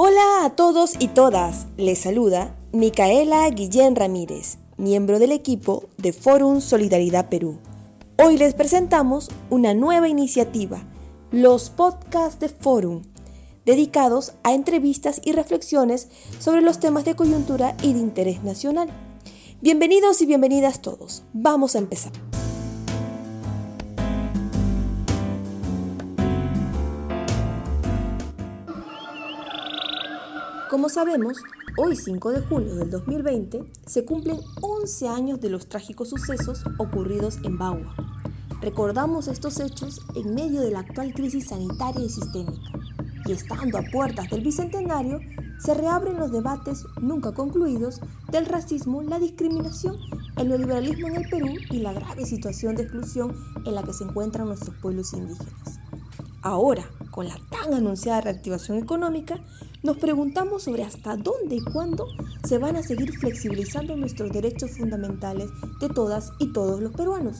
Hola a todos y todas, les saluda Micaela Guillén Ramírez, miembro del equipo de Forum Solidaridad Perú. Hoy les presentamos una nueva iniciativa, los podcasts de Forum, dedicados a entrevistas y reflexiones sobre los temas de coyuntura y de interés nacional. Bienvenidos y bienvenidas todos. Vamos a empezar. Como sabemos, hoy 5 de julio del 2020 se cumplen 11 años de los trágicos sucesos ocurridos en Bagua. Recordamos estos hechos en medio de la actual crisis sanitaria y sistémica, y estando a puertas del Bicentenario, se reabren los debates nunca concluidos del racismo, la discriminación, el neoliberalismo en el Perú y la grave situación de exclusión en la que se encuentran nuestros pueblos indígenas. Ahora, con la tan anunciada reactivación económica, nos preguntamos sobre hasta dónde y cuándo se van a seguir flexibilizando nuestros derechos fundamentales de todas y todos los peruanos.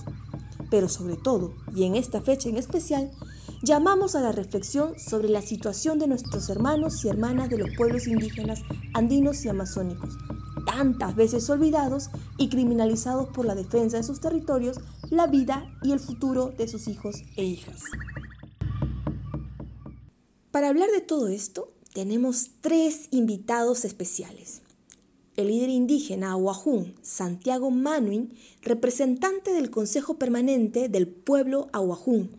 Pero sobre todo, y en esta fecha en especial, llamamos a la reflexión sobre la situación de nuestros hermanos y hermanas de los pueblos indígenas andinos y amazónicos, tantas veces olvidados y criminalizados por la defensa de sus territorios, la vida y el futuro de sus hijos e hijas. Para hablar de todo esto, tenemos tres invitados especiales. El líder indígena Aguajún, Santiago Manuin, representante del Consejo Permanente del Pueblo Aguajún.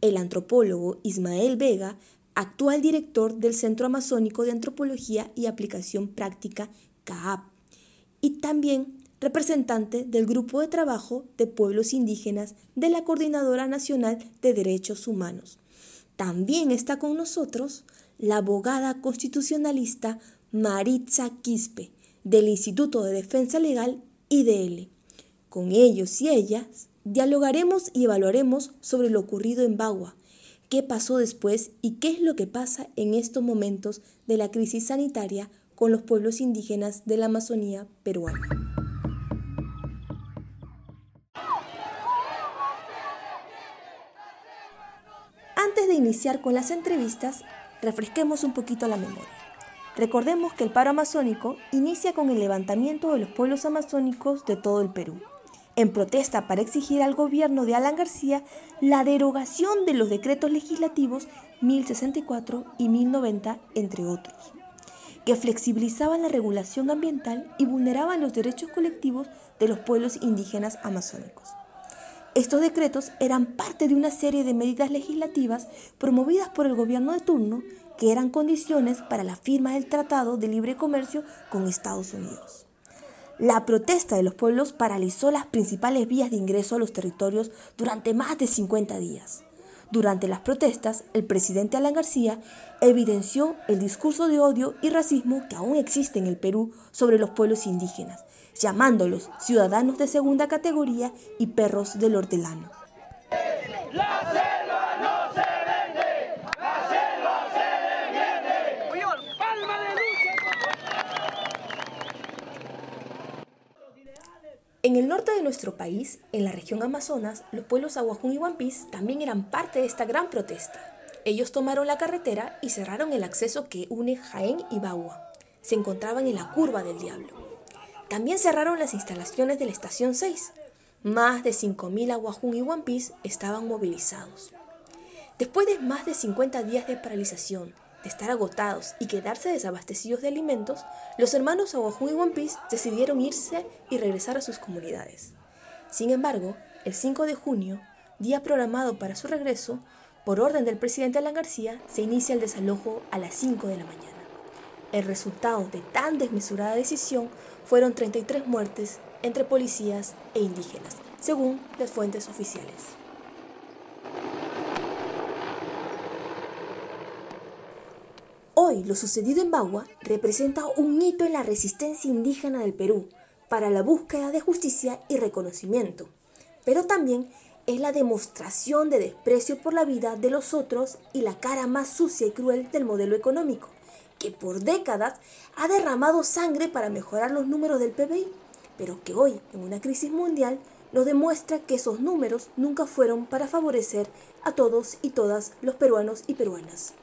El antropólogo Ismael Vega, actual director del Centro Amazónico de Antropología y Aplicación Práctica, CAAP. Y también representante del Grupo de Trabajo de Pueblos Indígenas de la Coordinadora Nacional de Derechos Humanos. También está con nosotros la abogada constitucionalista Maritza Quispe, del Instituto de Defensa Legal IDL. Con ellos y ellas dialogaremos y evaluaremos sobre lo ocurrido en Bagua, qué pasó después y qué es lo que pasa en estos momentos de la crisis sanitaria con los pueblos indígenas de la Amazonía peruana. Iniciar con las entrevistas, refresquemos un poquito la memoria. Recordemos que el paro amazónico inicia con el levantamiento de los pueblos amazónicos de todo el Perú, en protesta para exigir al gobierno de Alan García la derogación de los decretos legislativos 1064 y 1090, entre otros, que flexibilizaban la regulación ambiental y vulneraban los derechos colectivos de los pueblos indígenas amazónicos. Estos decretos eran parte de una serie de medidas legislativas promovidas por el gobierno de turno que eran condiciones para la firma del Tratado de Libre Comercio con Estados Unidos. La protesta de los pueblos paralizó las principales vías de ingreso a los territorios durante más de 50 días. Durante las protestas, el presidente Alan García evidenció el discurso de odio y racismo que aún existe en el Perú sobre los pueblos indígenas, llamándolos ciudadanos de segunda categoría y perros del hortelano. En el norte de nuestro país, en la región Amazonas, los pueblos Aguajún y Huampis también eran parte de esta gran protesta. Ellos tomaron la carretera y cerraron el acceso que une Jaén y Bagua. Se encontraban en la curva del diablo. También cerraron las instalaciones de la estación 6. Más de 5.000 Aguajún y Huampis estaban movilizados. Después de más de 50 días de paralización, estar agotados y quedarse desabastecidos de alimentos, los hermanos Aguajún y One Piece decidieron irse y regresar a sus comunidades. Sin embargo, el 5 de junio, día programado para su regreso, por orden del presidente Alan García, se inicia el desalojo a las 5 de la mañana. El resultado de tan desmesurada decisión fueron 33 muertes entre policías e indígenas, según las fuentes oficiales. Hoy lo sucedido en Bagua representa un hito en la resistencia indígena del Perú para la búsqueda de justicia y reconocimiento, pero también es la demostración de desprecio por la vida de los otros y la cara más sucia y cruel del modelo económico, que por décadas ha derramado sangre para mejorar los números del PBI, pero que hoy, en una crisis mundial, nos demuestra que esos números nunca fueron para favorecer a todos y todas los peruanos y peruanas.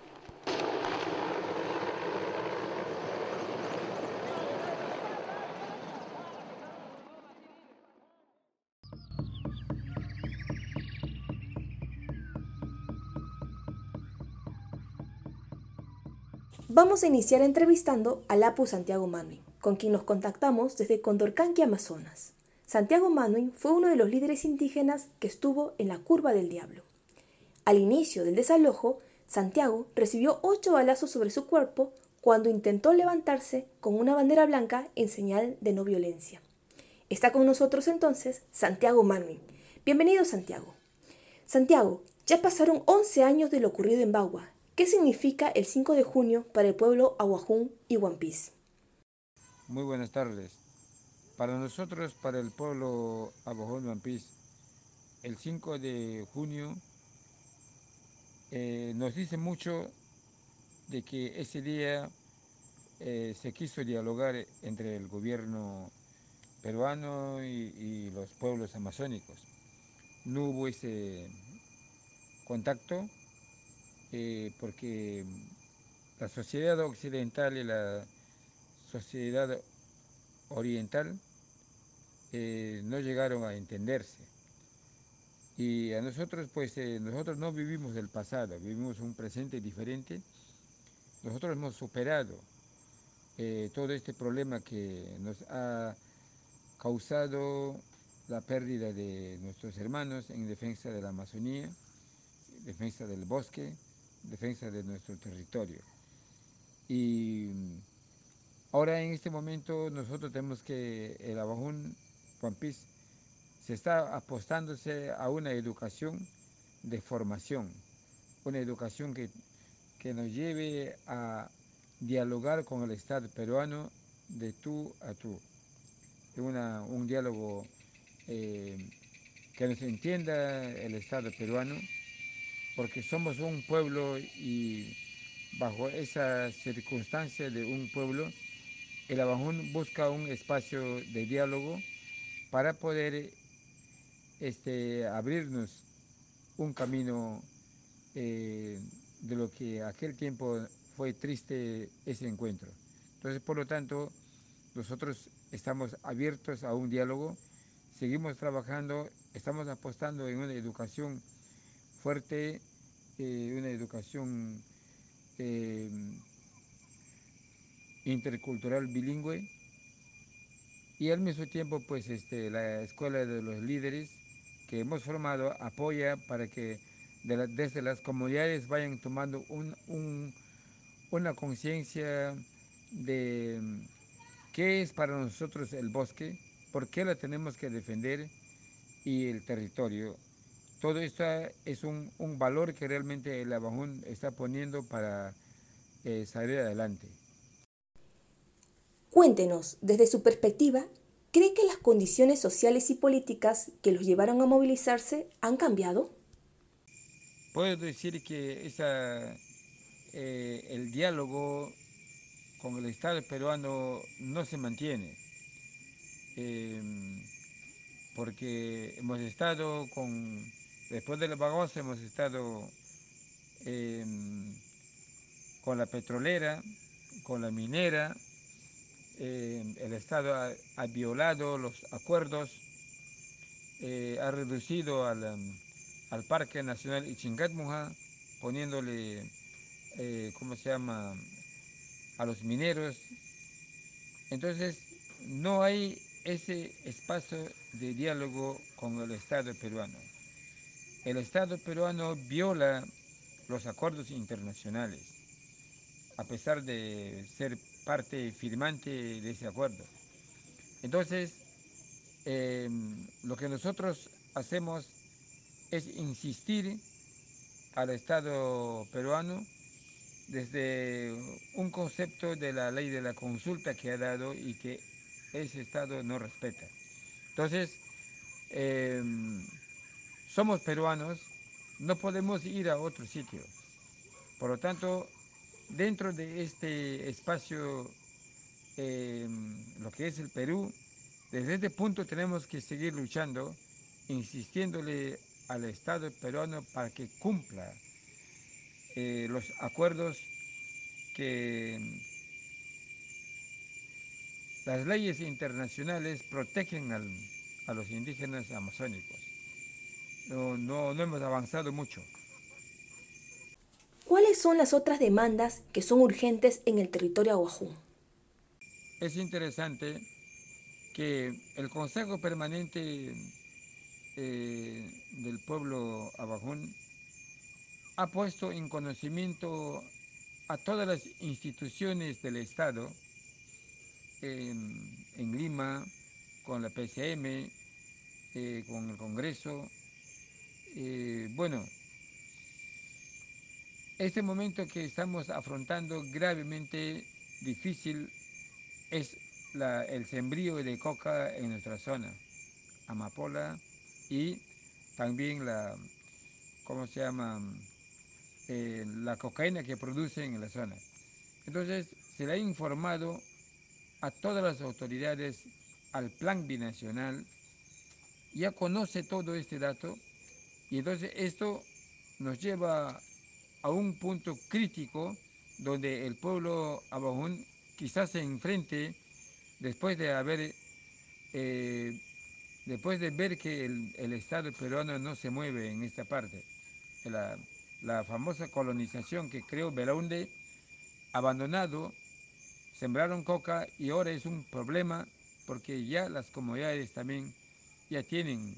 Vamos a iniciar entrevistando a Lapu Santiago Manuin, con quien nos contactamos desde Condorcanqui, Amazonas. Santiago Manuin fue uno de los líderes indígenas que estuvo en la Curva del Diablo. Al inicio del desalojo, Santiago recibió ocho balazos sobre su cuerpo cuando intentó levantarse con una bandera blanca en señal de no violencia. Está con nosotros entonces Santiago Manuin. Bienvenido Santiago. Santiago, ya pasaron 11 años de lo ocurrido en Bagua. ¿Qué significa el 5 de junio para el pueblo Aguajún y Huampís? Muy buenas tardes. Para nosotros, para el pueblo Aguajún y Huampís, el 5 de junio eh, nos dice mucho de que ese día eh, se quiso dialogar entre el gobierno peruano y, los pueblos amazónicos. No hubo ese contacto eh, porque la sociedad occidental y la sociedad oriental no llegaron a entenderse. Y a nosotros, pues, eh, nosotros no vivimos del pasado, vivimos un presente diferente. Nosotros hemos superado eh, todo este problema que nos ha causado la pérdida de nuestros hermanos en defensa de la Amazonía, defensa del bosque, defensa de nuestro territorio. Y ahora en este momento nosotros tenemos que el Abajún Pampís se está apostándose a una educación de formación, una educación que, nos lleve a dialogar con el Estado peruano de tú a tú, un diálogo eh, que nos entienda el Estado peruano, porque somos un pueblo y bajo esa circunstancia de un pueblo, el Abajún busca un espacio de diálogo para poder este, abrirnos un camino eh, de lo que aquel tiempo fue triste ese encuentro. Entonces, por lo tanto, nosotros estamos abiertos a un diálogo, seguimos trabajando, estamos apostando en una educación fuerte, eh, una educación eh, intercultural bilingüe y al mismo tiempo pues este, la escuela de los líderes que hemos formado apoya para que desde las comunidades vayan tomando una conciencia de qué es para nosotros el bosque, por qué lo tenemos que defender y el territorio. Todo esto es un, valor que realmente el Abajún está poniendo para eh, salir adelante. Cuéntenos, desde su perspectiva, ¿Cree que las condiciones sociales y políticas que los llevaron a movilizarse han cambiado? Puedo decir que eh, el diálogo con el Estado peruano no se mantiene, em, porque hemos estado con, después de la bagosa hemos estado em, con la petrolera, con la minera, eh, el Estado ha, violado los acuerdos, eh, ha reducido um, al, Parque Nacional Ichingatmuja, poniéndole, eh, ¿cómo se llama?, a los mineros. Entonces, no hay ese espacio de diálogo con el Estado peruano. El Estado peruano viola los acuerdos internacionales, a pesar de ser parte firmante de ese acuerdo. Entonces, em, lo que nosotros hacemos es insistir al Estado peruano desde un concepto de la ley de la consulta que ha dado y que ese Estado no respeta. Entonces, em, somos peruanos, no podemos ir a otro sitio. Por lo tanto, dentro de este espacio, eh, lo que es el Perú, desde este punto tenemos que seguir luchando, insistiéndole al Estado peruano para que cumpla eh, los acuerdos que las leyes internacionales protegen a los indígenas amazónicos. No hemos avanzado mucho. ¿Cuál ¿Cuáles son las otras demandas que son urgentes en el territorio aguajún? Es interesante que el Consejo Permanente eh, del Pueblo Abajún ha puesto en conocimiento a todas las instituciones del Estado, en, Lima, con la PCM, eh, con el Congreso. Eh, bueno, este momento que estamos afrontando gravemente difícil es el sembrío de coca en nuestra zona, amapola y también la, ¿cómo se llama? Eh, la cocaína que producen en la zona. Entonces, se le ha informado a todas las autoridades, al plan binacional, ya conoce todo este dato y entonces esto nos lleva a un punto crítico donde el pueblo abajún quizás se enfrente después de haber eh, después de ver que el, el, Estado peruano no se mueve en esta parte. La, la famosa colonización que creó Belaunde, abandonado, sembraron coca y ahora es un problema porque ya las comunidades también ya tienen.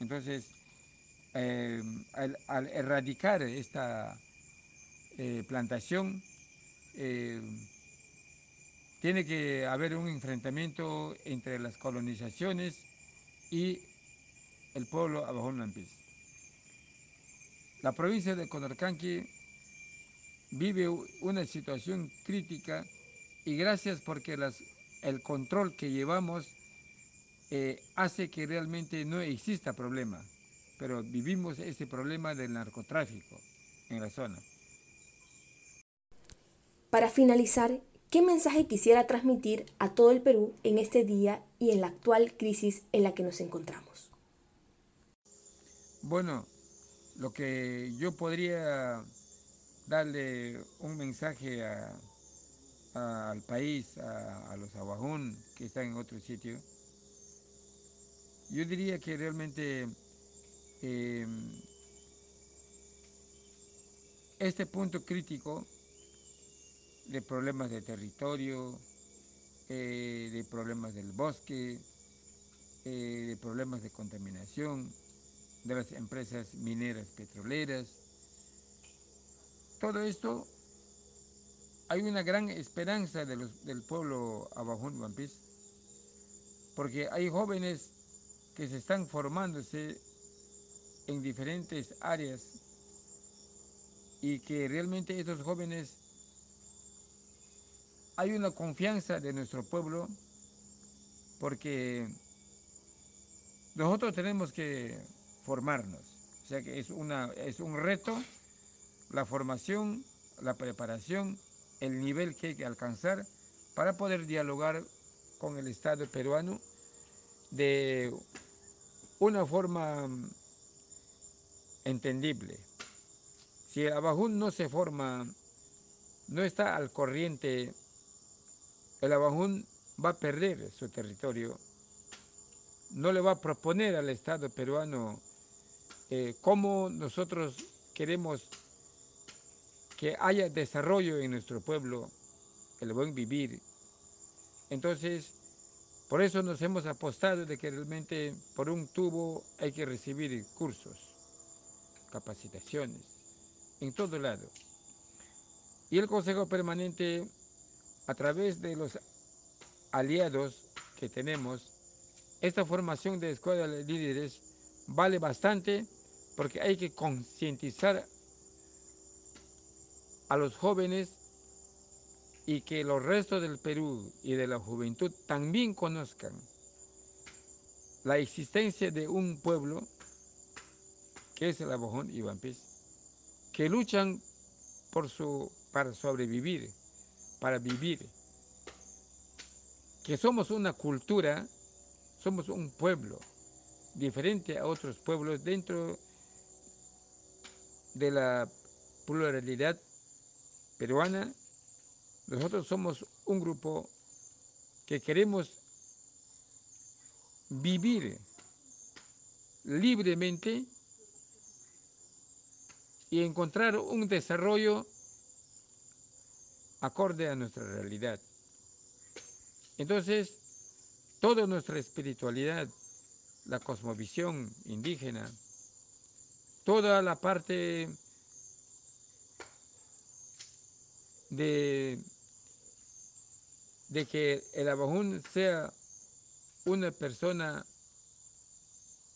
Entonces, eh, al, erradicar esta eh, plantación, eh, tiene que haber un enfrentamiento entre las colonizaciones y el pueblo Abajón Lampis. La provincia de Condorcanqui vive una situación crítica y gracias porque el control que llevamos hace que realmente no exista problema, pero vivimos ese problema del narcotráfico en la zona. Para finalizar, ¿qué mensaje quisiera transmitir a todo el Perú en este día y en la actual crisis en la que nos encontramos? Bueno, lo que yo podría darle un mensaje al país, a, los abajún que están en otro sitio, yo diría que realmente em, este punto crítico de problemas de territorio, eh, de problemas del bosque, eh, de problemas de contaminación, de las empresas mineras petroleras. Todo esto hay una gran esperanza del pueblo Abajún Vampis, porque hay jóvenes que se están formándose en diferentes áreas y que realmente estos jóvenes hay una confianza de nuestro pueblo porque nosotros tenemos que formarnos. O sea que es, una, es un reto la formación, la preparación, el nivel que hay que alcanzar para poder dialogar con el Estado peruano de una forma entendible. Si el Abajún no se forma, no está al corriente el Abajún va a perder su territorio, no le va a proponer al Estado peruano eh, cómo nosotros queremos que haya desarrollo en nuestro pueblo, el buen vivir. Entonces, por eso nos hemos apostado de que realmente por un tubo hay que recibir cursos, capacitaciones, en todo lado. Y el Consejo Permanente a través de los aliados que tenemos, esta formación de escuelas de líderes vale bastante porque hay que concientizar a los jóvenes y que los restos del Perú y de la juventud también conozcan la existencia de un pueblo que es el Abojón y Vampis, que luchan por su, para sobrevivir para vivir. Que somos una cultura, somos un pueblo diferente a otros pueblos dentro de la pluralidad peruana. Nosotros somos un grupo que queremos vivir libremente y encontrar un desarrollo acorde a nuestra realidad. Entonces, toda nuestra espiritualidad, la cosmovisión indígena, toda la parte de, que el Abajún sea una persona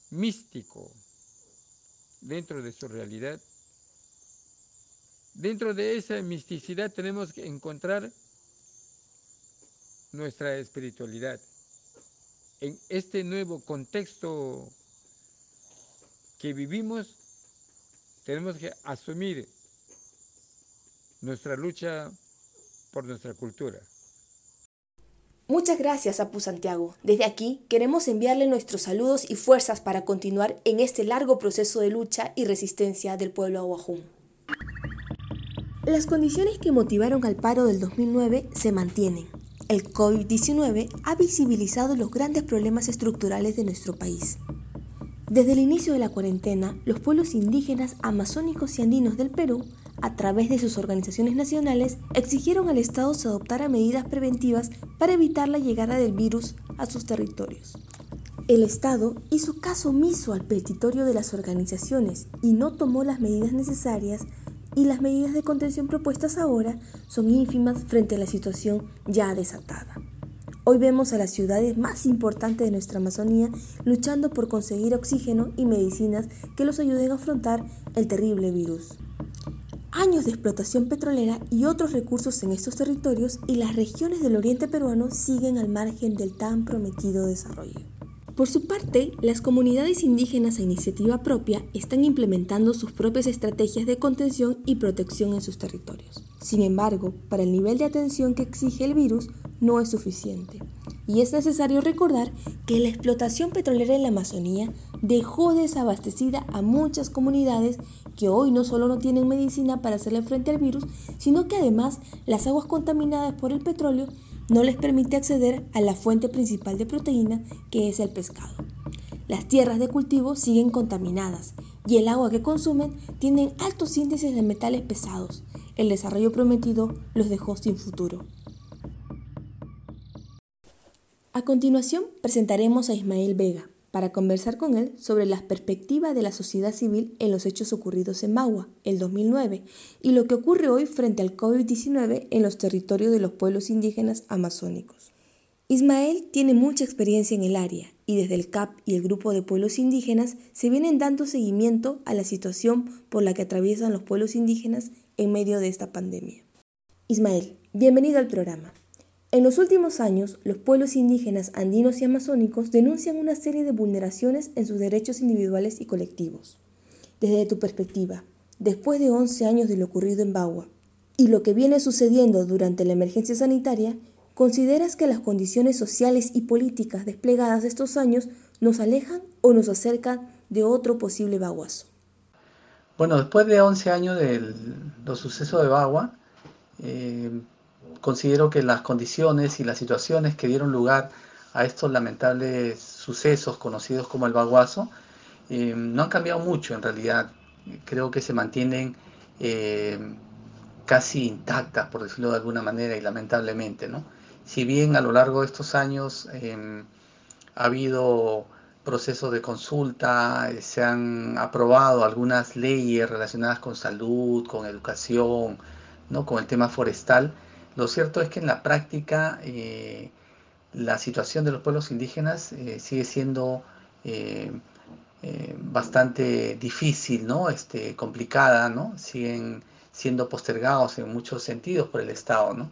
místico dentro de su realidad. Dentro de esa misticidad tenemos que encontrar nuestra espiritualidad. En este nuevo contexto que vivimos, tenemos que asumir nuestra lucha por nuestra cultura. Muchas gracias, Apu Santiago. Desde aquí queremos enviarle nuestros saludos y fuerzas para continuar en este largo proceso de lucha y resistencia del pueblo aguajún. Las condiciones que motivaron al paro del 2009 se mantienen. El COVID-19 ha visibilizado los grandes problemas estructurales de nuestro país. Desde el inicio de la cuarentena, los pueblos indígenas amazónicos y andinos del Perú a través de sus organizaciones nacionales, exigieron al Estado se adoptara medidas preventivas para evitar la llegada del virus a sus territorios. El Estado hizo caso omiso al petitorio de las organizaciones y no tomó las medidas necesarias y las medidas de contención propuestas ahora son ínfimas frente a la situación ya desatada. Hoy vemos a las ciudades más importantes de nuestra Amazonía luchando por conseguir oxígeno y medicinas que los ayuden a afrontar el terrible virus años de explotación petrolera y otros recursos en estos territorios y las regiones del oriente peruano siguen al margen del tan prometido desarrollo. Por su parte, las comunidades indígenas a iniciativa propia están implementando sus propias estrategias de contención y protección en sus territorios. Sin embargo, para el nivel de atención que exige el virus, no es suficiente. Y es necesario recordar que la explotación petrolera en la Amazonía dejó desabastecida a muchas comunidades que hoy no solo no tienen medicina para hacerle frente al virus, sino que además las aguas contaminadas por el petróleo no les permite acceder a la fuente principal de proteína que es el pescado. Las tierras de cultivo siguen contaminadas y el agua que consumen tienen altos índices de metales pesados. El desarrollo prometido los dejó sin futuro. A continuación presentaremos a Ismael Vega para conversar con él sobre las perspectivas de la sociedad civil en los hechos ocurridos en Magua, el 2009, y lo que ocurre hoy frente al COVID-19 en los territorios de los pueblos indígenas amazónicos. Ismael tiene mucha experiencia en el área y desde el CAP y el grupo de pueblos indígenas se vienen dando seguimiento a la situación por la que atraviesan los pueblos indígenas en medio de esta pandemia. Ismael, bienvenido al programa. En los últimos años, los pueblos indígenas andinos y amazónicos denuncian una serie de vulneraciones en sus derechos individuales y colectivos. Desde tu perspectiva, después de 11 años de lo ocurrido en Bagua y lo que viene sucediendo durante la emergencia sanitaria, ¿consideras que las condiciones sociales y políticas desplegadas estos años nos alejan o nos acercan de otro posible baguazo? Bueno, después de 11 años de los sucesos de Bagua, eh, considero que las condiciones y las situaciones que dieron lugar a estos lamentables sucesos conocidos como el baguazo eh, no han cambiado mucho en realidad. Creo que se mantienen eh, casi intactas, por decirlo de alguna manera, y lamentablemente. ¿no? Si bien a lo largo de estos años em, ha habido procesos de consulta, eh, se han aprobado algunas leyes relacionadas con salud, con educación, ¿no? con el tema forestal, lo cierto es que en la práctica eh, la situación de los pueblos indígenas eh, sigue siendo eh, bastante difícil, ¿no? Este, complicada, ¿no? Siguen siendo postergados en muchos sentidos por el Estado, ¿no?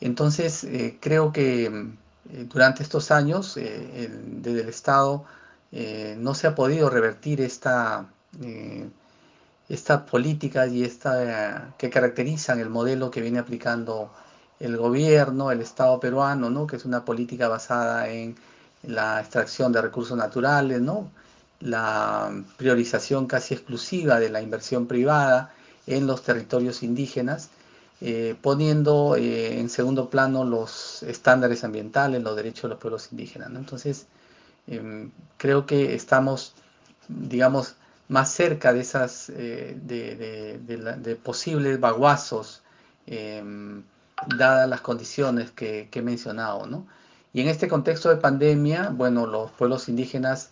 entonces, creo que durante estos años, desde el Estado, no se ha podido revertir esta estas políticas y esta, que caracterizan el modelo que viene aplicando el gobierno, el Estado peruano, ¿no? que es una política basada en la extracción de recursos naturales, ¿no? la priorización casi exclusiva de la inversión privada en los territorios indígenas, eh, poniendo eh, en segundo plano los estándares ambientales, los derechos de los pueblos indígenas. Entonces, em, creo que estamos, digamos, más cerca de esas de, posibles baguazos em, dadas las condiciones que, he mencionado, ¿no? Y en este contexto de pandemia, bueno, los pueblos indígenas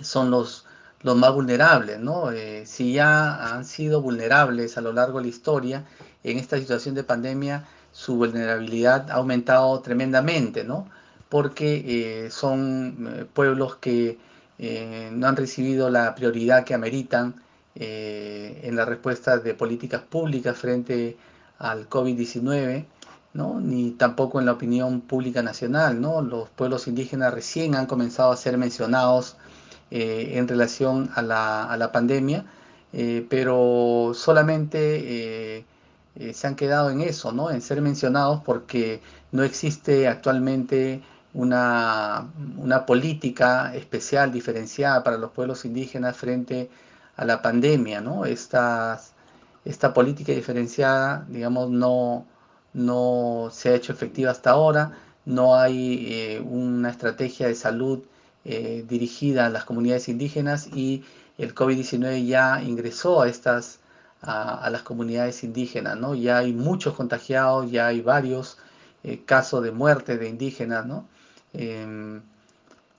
son los, los más vulnerables, ¿no? Eh, si ya han sido vulnerables a lo largo de la historia, en esta situación de pandemia su vulnerabilidad ha aumentado tremendamente, ¿no? Porque eh, son eh, pueblos que no han recibido la prioridad que ameritan en la respuesta de políticas públicas frente al COVID-19, ¿no? ni tampoco en la opinión pública nacional. ¿no? Los pueblos indígenas recién han comenzado a ser mencionados eh, en relación a la, a la pandemia, eh, pero solamente eh, se han quedado en eso, ¿no? en ser mencionados porque no existe actualmente una, una política especial diferenciada para los pueblos indígenas frente a la pandemia. ¿no? Estas, esta política diferenciada, digamos, no, no se ha hecho efectiva hasta ahora, no hay una estrategia de salud eh, dirigida a las comunidades indígenas y el COVID-19 ya ingresó a estas a, las comunidades indígenas, ¿no? Ya hay muchos contagiados, ya hay varios eh, casos de muerte de indígenas, ¿no? Em,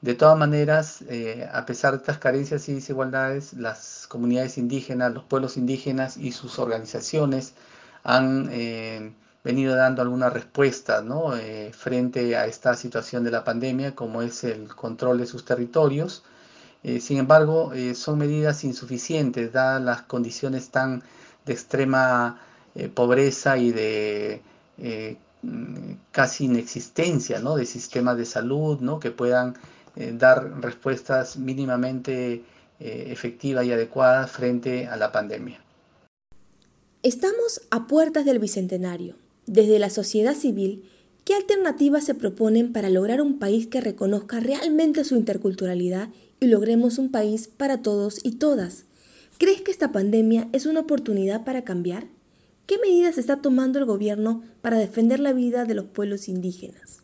de todas maneras, eh, a pesar de estas carencias y desigualdades, las comunidades indígenas, los pueblos indígenas y sus organizaciones han venido dando alguna respuesta ¿no? Eh, frente a esta situación de la pandemia, como es el control de sus territorios. Eh, sin embargo, eh, son medidas insuficientes, dadas las condiciones tan de extrema pobreza y de casi inexistencia ¿no? de sistemas de salud ¿no? que puedan dar respuestas mínimamente efectivas y adecuadas frente a la pandemia. Estamos a puertas del Bicentenario desde la sociedad civil, ¿qué alternativas se proponen para lograr un país que reconozca realmente su interculturalidad y logremos un país para todos y todas? ¿Crees que esta pandemia es una oportunidad para cambiar? ¿Qué medidas está tomando el gobierno para defender la vida de los pueblos indígenas?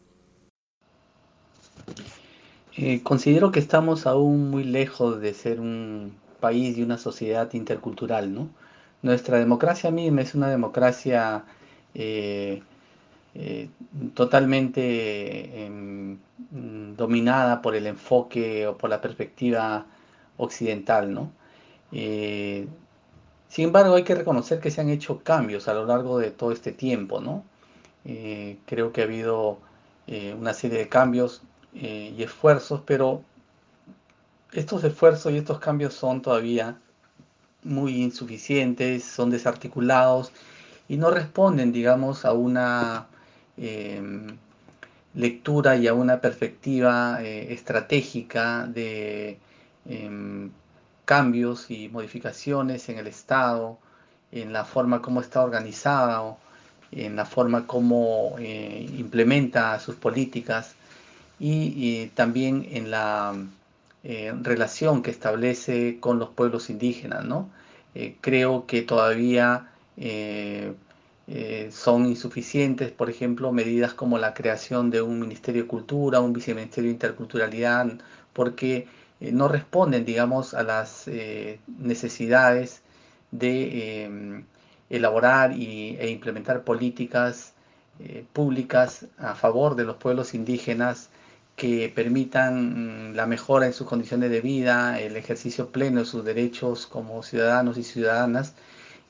Eh, considero que estamos aún muy lejos de ser un país y una sociedad intercultural, ¿no? Nuestra democracia misma es una democracia eh, eh, totalmente em, dominada por el enfoque o por la perspectiva occidental, ¿no? Sin embargo, hay que reconocer que se han hecho cambios a lo largo de todo este tiempo, ¿no? creo que ha habido una serie de cambios y esfuerzos, pero estos esfuerzos y estos cambios son todavía muy insuficientes, son desarticulados y no responden, digamos, a una em, lectura y a una perspectiva eh, estratégica de em, cambios y modificaciones en el Estado, en la forma como está organizado, en la forma como eh, implementa sus políticas y, también en la eh, relación que establece con los pueblos indígenas. ¿no? creo que todavía eh, eh, son insuficientes, por ejemplo, medidas como la creación de un Ministerio de Cultura, un Viceministerio de Interculturalidad, porque eh, no responden, digamos, a las necesidades de em, elaborar y, e implementar políticas públicas a favor de los pueblos indígenas que permitan mm, la mejora en sus condiciones de vida, el ejercicio pleno de sus derechos como ciudadanos y ciudadanas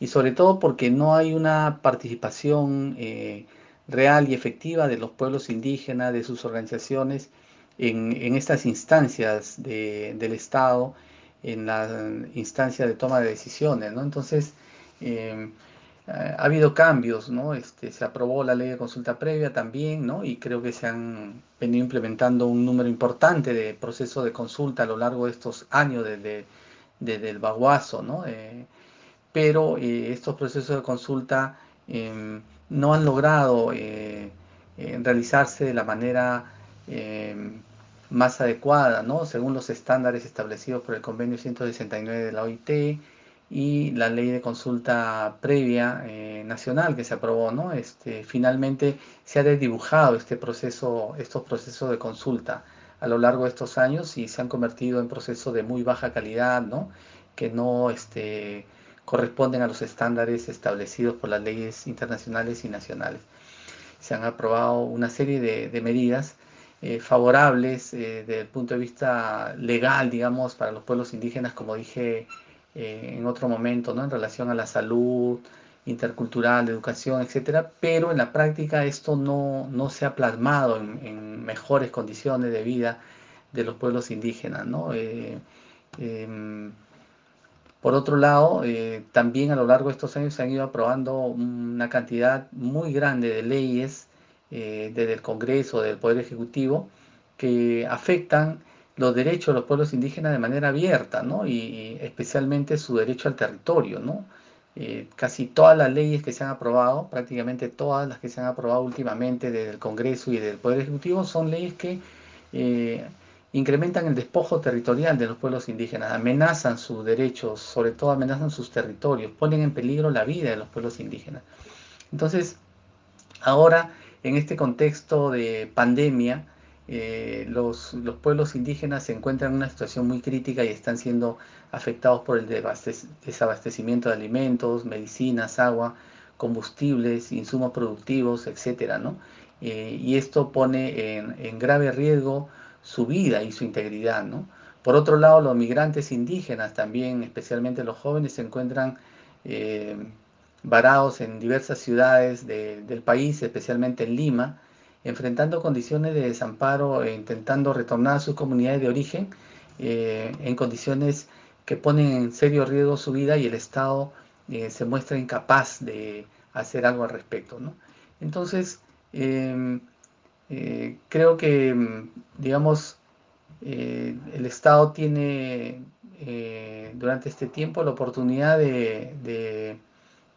y sobre todo porque no hay una participación eh, real y efectiva de los pueblos indígenas, de sus organizaciones en, estas instancias del Estado, en la instancia de toma de decisiones. ¿no? Entonces, em, ha habido cambios, ¿no? Este, se aprobó la ley de consulta previa también, ¿no? Y creo que se han venido implementando un número importante de procesos de consulta a lo largo de estos años desde, desde el baguazo, ¿no? Eh, pero eh, estos procesos de consulta em, no han logrado eh, realizarse de la manera em, más adecuada, ¿no? según los estándares establecidos por el convenio 169 de la OIT y la ley de consulta previa nacional que se aprobó. ¿no? Este, finalmente se ha desdibujado este proceso, estos procesos de consulta a lo largo de estos años y se han convertido en procesos de muy baja calidad, ¿no? que no este, corresponden a los estándares establecidos por las leyes internacionales y nacionales. Se han aprobado una serie de, medidas eh, favorables eh, desde el punto de vista legal, digamos, para los pueblos indígenas, como dije eh, en otro momento, ¿no? en relación a la salud intercultural, educación, etcétera, pero en la práctica esto no, no se ha plasmado en, mejores condiciones de vida de los pueblos indígenas. ¿no? Em, por otro lado, eh, también a lo largo de estos años se han ido aprobando una cantidad muy grande de leyes eh, desde el Congreso, del Poder Ejecutivo, que afectan los derechos de los pueblos indígenas de manera abierta, ¿no? y, especialmente su derecho al territorio. ¿no? Eh, casi todas las leyes que se han aprobado, prácticamente todas las que se han aprobado últimamente desde el Congreso y del Poder Ejecutivo, son leyes que incrementan el despojo territorial de los pueblos indígenas, amenazan sus derechos, sobre todo amenazan sus territorios, ponen en peligro la vida de los pueblos indígenas. Entonces, ahora, en este contexto de pandemia, eh, los, pueblos indígenas se encuentran en una situación muy crítica y están siendo afectados por el desabastecimiento de alimentos, medicinas, agua, combustibles, insumos productivos, etc. Eh, y esto pone en grave riesgo su vida y su integridad. ¿no? Por otro lado, los migrantes indígenas también, especialmente los jóvenes, se encuentran eh, varados en diversas ciudades del país, especialmente en Lima, enfrentando condiciones de desamparo e intentando retornar a sus comunidades de origen eh, en condiciones que ponen en serio riesgo su vida y el Estado eh, se muestra incapaz de hacer algo al respecto. Entonces, em, eh, creo que, digamos, el Estado tiene durante este tiempo la oportunidad de,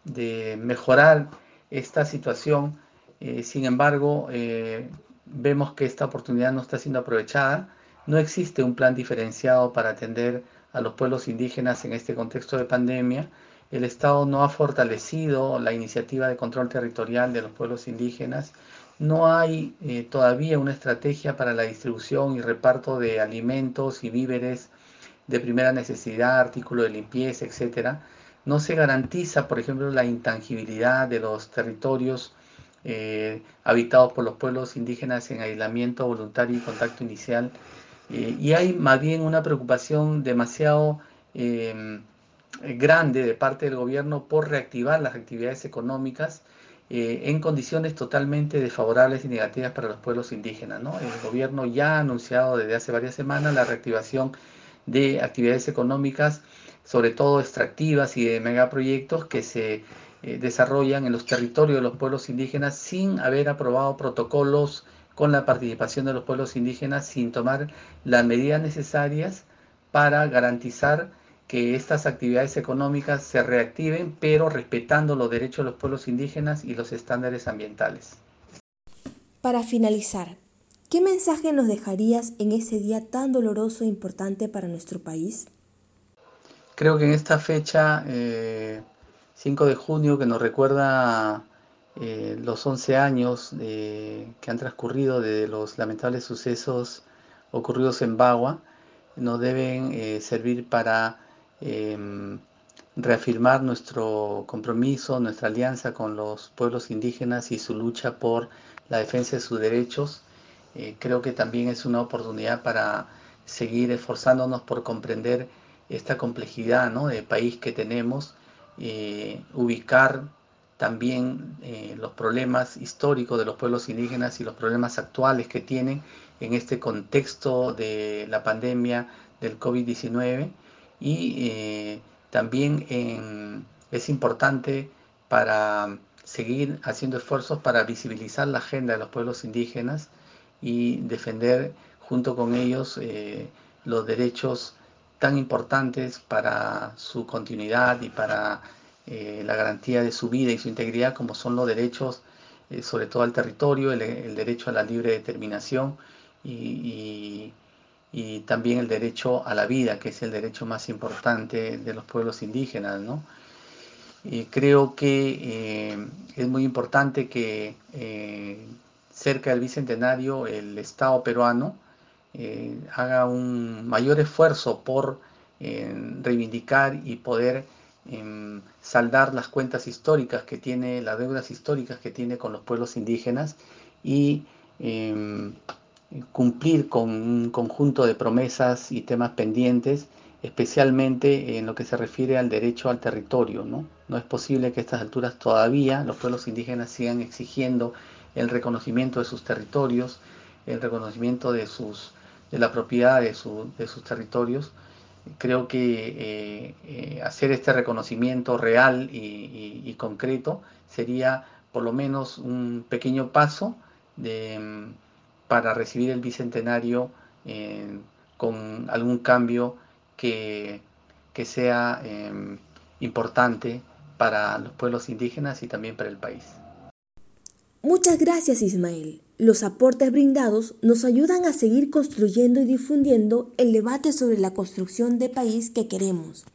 mejorar esta situación. sin embargo, vemos que esta oportunidad no está siendo aprovechada. No existe un plan diferenciado para atender a los pueblos indígenas en este contexto de pandemia. El Estado no ha fortalecido la iniciativa de control territorial de los pueblos indígenas no hay eh, todavía una estrategia para la distribución y reparto de alimentos y víveres de primera necesidad, artículos de limpieza, etc. No se garantiza, por ejemplo, la intangibilidad de los territorios eh, habitados por los pueblos indígenas en aislamiento voluntario y contacto inicial. Eh, y hay más bien una preocupación demasiado em, grande de parte del gobierno por reactivar las actividades económicas eh, en condiciones totalmente desfavorables y negativas para los pueblos indígenas. El gobierno ya ha anunciado desde hace varias semanas la reactivación de actividades económicas, sobre todo extractivas y de megaproyectos que se eh, desarrollan en los territorios de los pueblos indígenas sin haber aprobado protocolos con la participación de los pueblos indígenas, sin tomar las medidas necesarias para garantizar que estas actividades económicas se reactiven, pero respetando los derechos de los pueblos indígenas y los estándares ambientales. Para finalizar, ¿qué mensaje nos dejarías en ese día tan doloroso e importante para nuestro país? Creo que en esta fecha, 5 eh, de junio, que nos recuerda eh, los 11 años que han transcurrido de los lamentables sucesos ocurridos en Bagua, nos deben eh, servir para Em, reafirmar nuestro compromiso, nuestra alianza con los pueblos indígenas y su lucha por la defensa de sus derechos. Eh, creo que también es una oportunidad para seguir esforzándonos por comprender esta complejidad de país que tenemos, ubicar también eh, los problemas históricos de los pueblos indígenas y los problemas actuales que tienen en este contexto de la pandemia del COVID-19 y eh, también es importante para seguir haciendo esfuerzos para visibilizar la agenda de los pueblos indígenas y defender junto con ellos eh, los derechos tan importantes para su continuidad y para eh, la garantía de su vida y su integridad como son los derechos sobre todo al territorio, el, derecho a la libre determinación y también el derecho a la vida, que es el derecho más importante de los pueblos indígenas. ¿no? Y creo que eh, es muy importante que eh, cerca del Bicentenario el Estado peruano eh, haga un mayor esfuerzo por reivindicar y poder em, saldar las cuentas históricas que tiene, las deudas históricas que tiene con los pueblos indígenas y em, cumplir con un conjunto de promesas y temas pendientes, especialmente en lo que se refiere al derecho al territorio. No, no es posible que a estas alturas todavía los pueblos indígenas sigan exigiendo el reconocimiento de sus territorios, el reconocimiento de, sus, de la propiedad de, de sus territorios. Creo que eh, eh, hacer este reconocimiento real y, concreto sería por lo menos un pequeño paso de, para recibir el bicentenario eh, con algún cambio que, que sea importante para los pueblos indígenas y también para el país. Muchas gracias Ismael. Los aportes brindados nos ayudan a seguir construyendo y difundiendo el debate sobre la construcción de país que queremos.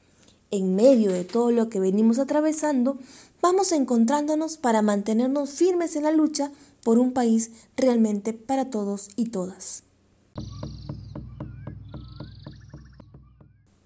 En medio de todo lo que venimos atravesando, vamos encontrándonos para mantenernos firmes en la lucha por un país realmente para todos y todas.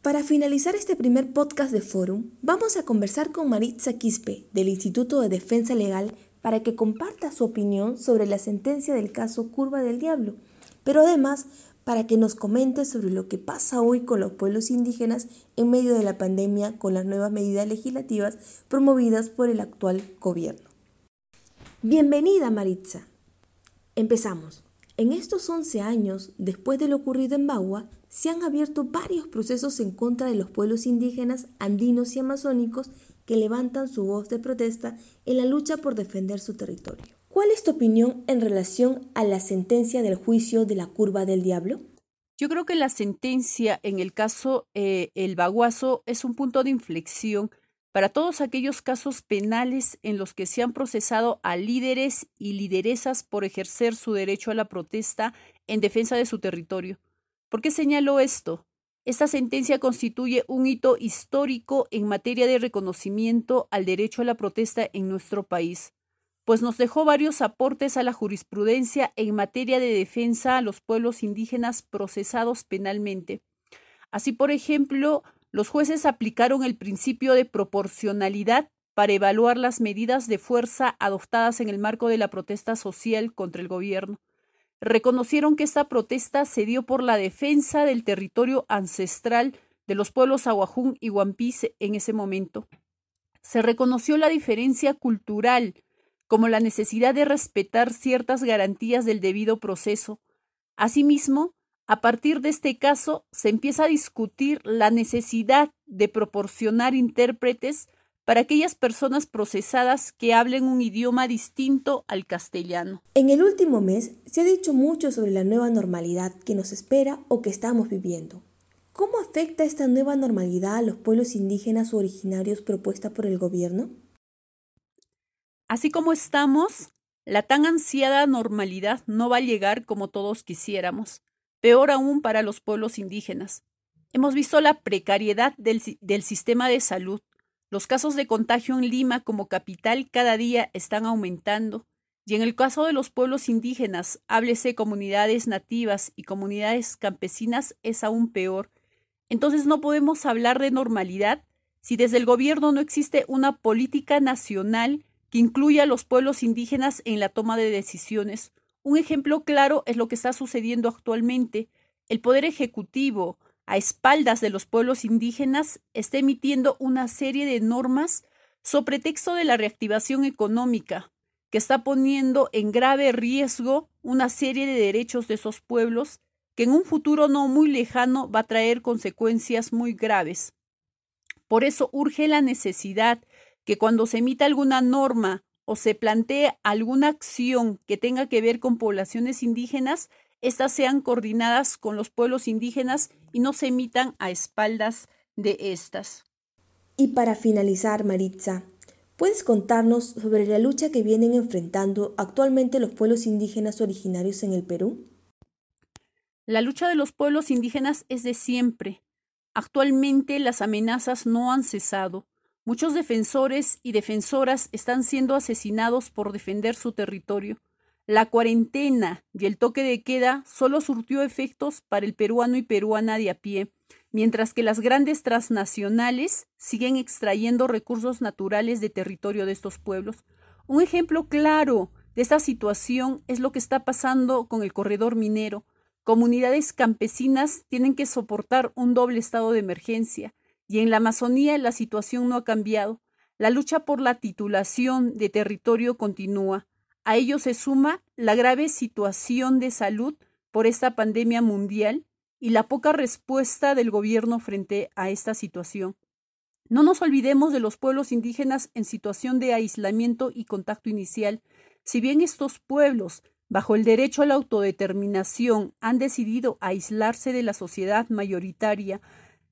Para finalizar este primer podcast de Forum, vamos a conversar con Maritza Quispe, del Instituto de Defensa Legal para que comparta su opinión sobre la sentencia del caso Curva del Diablo, pero además para que nos comente sobre lo que pasa hoy con los pueblos indígenas en medio de la pandemia con las nuevas medidas legislativas promovidas por el actual gobierno. Bienvenida Maritza. Empezamos. En estos 11 años, después de lo ocurrido en Bagua, se han abierto varios procesos en contra de los pueblos indígenas andinos y amazónicos que levantan su voz de protesta en la lucha por defender su territorio. ¿Cuál es tu opinión en relación a la sentencia del juicio de la curva del diablo? Yo creo que la sentencia en el caso eh, El Baguazo es un punto de inflexión para todos aquellos casos penales en los que se han procesado a líderes y lideresas por ejercer su derecho a la protesta en defensa de su territorio. ¿Por qué señalo esto? Esta sentencia constituye un hito histórico en materia de reconocimiento al derecho a la protesta en nuestro país, pues nos dejó varios aportes a la jurisprudencia en materia de defensa a los pueblos indígenas procesados penalmente. Así, por ejemplo, los jueces aplicaron el principio de proporcionalidad para evaluar las medidas de fuerza adoptadas en el marco de la protesta social contra el gobierno reconocieron que esta protesta se dio por la defensa del territorio ancestral de los pueblos aguajún y Guampís en ese momento. Se reconoció la diferencia cultural como la necesidad de respetar ciertas garantías del debido proceso. Asimismo, a partir de este caso, se empieza a discutir la necesidad de proporcionar intérpretes para aquellas personas procesadas que hablen un idioma distinto al castellano. En el último mes se ha dicho mucho sobre la nueva normalidad que nos espera o que estamos viviendo. ¿Cómo afecta esta nueva normalidad a los pueblos indígenas o originarios propuesta por el gobierno? Así como estamos, la tan ansiada normalidad no va a llegar como todos quisiéramos, peor aún para los pueblos indígenas. Hemos visto la precariedad del, sistema de salud, los casos de contagio en Lima como capital cada día están aumentando y en el caso de los pueblos indígenas, háblese comunidades nativas y comunidades campesinas, es aún peor. Entonces no podemos hablar de normalidad si desde el gobierno no existe una política nacional que incluya a los pueblos indígenas en la toma de decisiones. Un ejemplo claro es lo que está sucediendo actualmente. El Poder Ejecutivo, a espaldas de los pueblos indígenas, está emitiendo una serie de normas sobre texto de la reactivación económica, que está poniendo en grave riesgo una serie de derechos de esos pueblos que en un futuro no muy lejano va a traer consecuencias muy graves. Por eso urge la necesidad que cuando se emita alguna norma o se plantee alguna acción que tenga que ver con poblaciones indígenas, éstas sean coordinadas con los pueblos indígenas y no se emitan a espaldas de estas. Y para finalizar, Maritza, ¿puedes contarnos sobre la lucha que vienen enfrentando actualmente los pueblos indígenas originarios en el Perú? La lucha de los pueblos indígenas es de siempre. Actualmente las amenazas no han cesado. Muchos defensores y defensoras están siendo asesinados por defender su territorio. la cuarentena y el toque de queda solo surtió efectos para el peruano y peruana de a pie, mientras que las grandes transnacionales siguen extrayendo recursos naturales de territorio de estos pueblos. Un ejemplo claro de esta situación es lo que está pasando con el corredor minero. Comunidades campesinas tienen que soportar un doble estado de emergencia y en la Amazonía la situación no ha cambiado. La lucha por la titulación de territorio continúa. A ello se suma la grave situación de salud por esta pandemia mundial y la poca respuesta del gobierno frente a esta situación. No nos olvidemos de los pueblos indígenas en situación de aislamiento y contacto inicial. Si bien estos pueblos, bajo el derecho a la autodeterminación, han decidido aislarse de la sociedad mayoritaria,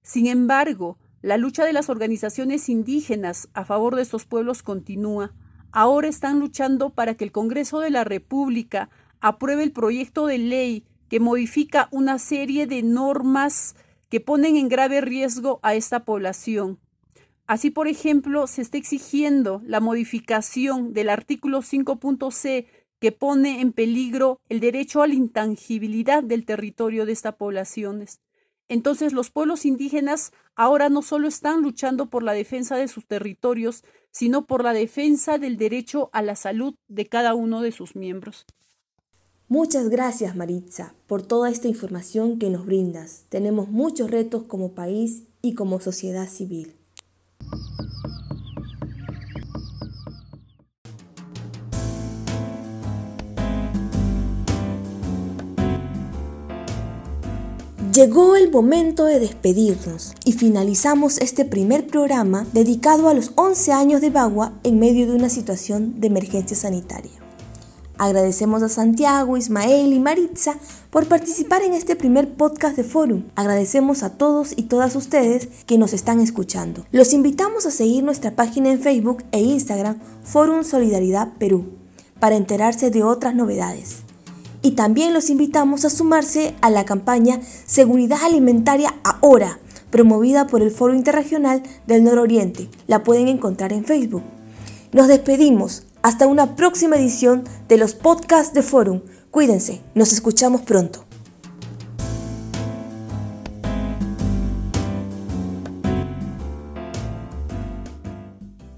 sin embargo, la lucha de las organizaciones indígenas a favor de estos pueblos continúa ahora están luchando para que el Congreso de la República apruebe el proyecto de ley que modifica una serie de normas que ponen en grave riesgo a esta población. Así, por ejemplo, se está exigiendo la modificación del artículo 5.c que pone en peligro el derecho a la intangibilidad del territorio de estas poblaciones. Entonces los pueblos indígenas ahora no solo están luchando por la defensa de sus territorios, sino por la defensa del derecho a la salud de cada uno de sus miembros. Muchas gracias Maritza por toda esta información que nos brindas. Tenemos muchos retos como país y como sociedad civil. Llegó el momento de despedirnos y finalizamos este primer programa dedicado a los 11 años de Bagua en medio de una situación de emergencia sanitaria. Agradecemos a Santiago, Ismael y Maritza por participar en este primer podcast de Forum. Agradecemos a todos y todas ustedes que nos están escuchando. Los invitamos a seguir nuestra página en Facebook e Instagram Forum Solidaridad Perú para enterarse de otras novedades y también los invitamos a sumarse a la campaña Seguridad Alimentaria Ahora, promovida por el Foro Interregional del Nororiente. La pueden encontrar en Facebook. Nos despedimos. Hasta una próxima edición de los podcasts de Forum. Cuídense. Nos escuchamos pronto.